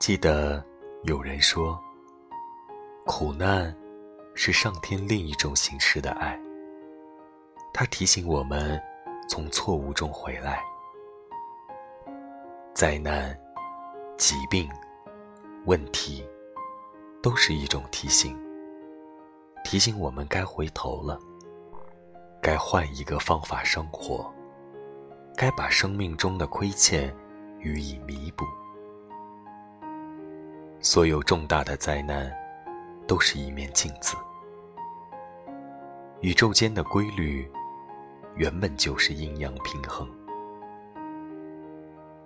记得有人说，苦难是上天另一种形式的爱。它提醒我们从错误中回来。灾难、疾病、问题，都是一种提醒，提醒我们该回头了，该换一个方法生活，该把生命中的亏欠予以弥补。所有重大的灾难，都是一面镜子。宇宙间的规律，原本就是阴阳平衡。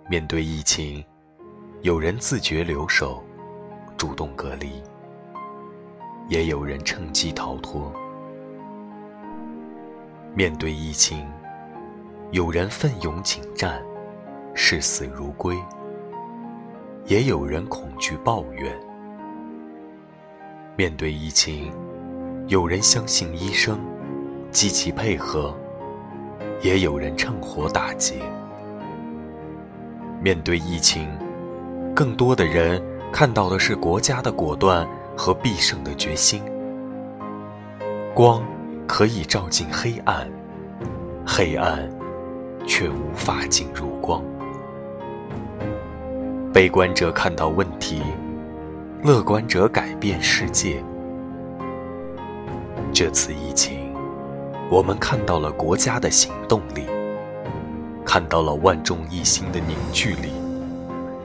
面对疫情，有人自觉留守，主动隔离；也有人趁机逃脱。面对疫情，有人奋勇请战，视死如归。也有人恐惧抱怨。面对疫情，有人相信医生，积极配合；也有人趁火打劫。面对疫情，更多的人看到的是国家的果断和必胜的决心。光可以照进黑暗，黑暗却无法进入光。悲观者看到问题，乐观者改变世界。这次疫情，我们看到了国家的行动力，看到了万众一心的凝聚力，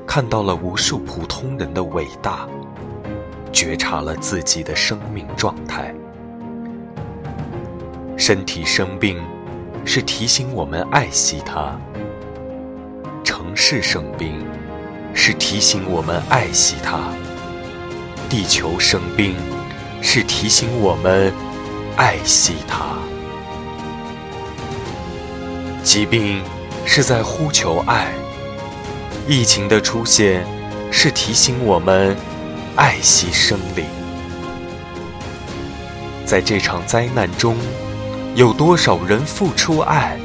看到了无数普通人的伟大，觉察了自己的生命状态。身体生病，是提醒我们爱惜它；城市生病。是提醒我们爱惜它，地球生病，是提醒我们爱惜它。疾病是在呼求爱，疫情的出现是提醒我们爱惜生灵。在这场灾难中，有多少人付出爱，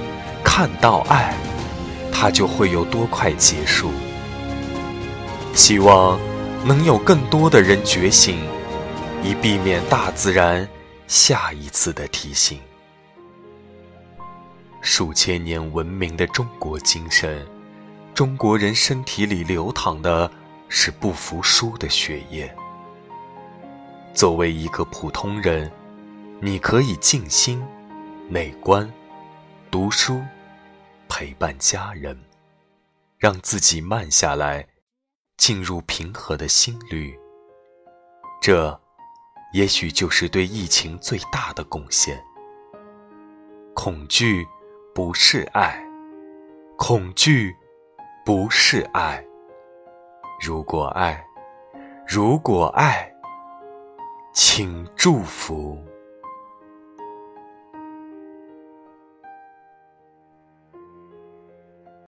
看到爱，它就会有多快结束。希望能有更多的人觉醒，以避免大自然下一次的提醒。数千年文明的中国精神，中国人身体里流淌的是不服输的血液。作为一个普通人，你可以静心、内观、读书、陪伴家人，让自己慢下来。进入平和的心率，这也许就是对疫情最大的贡献。恐惧不是爱，恐惧不是爱。如果爱，如果爱，请祝福。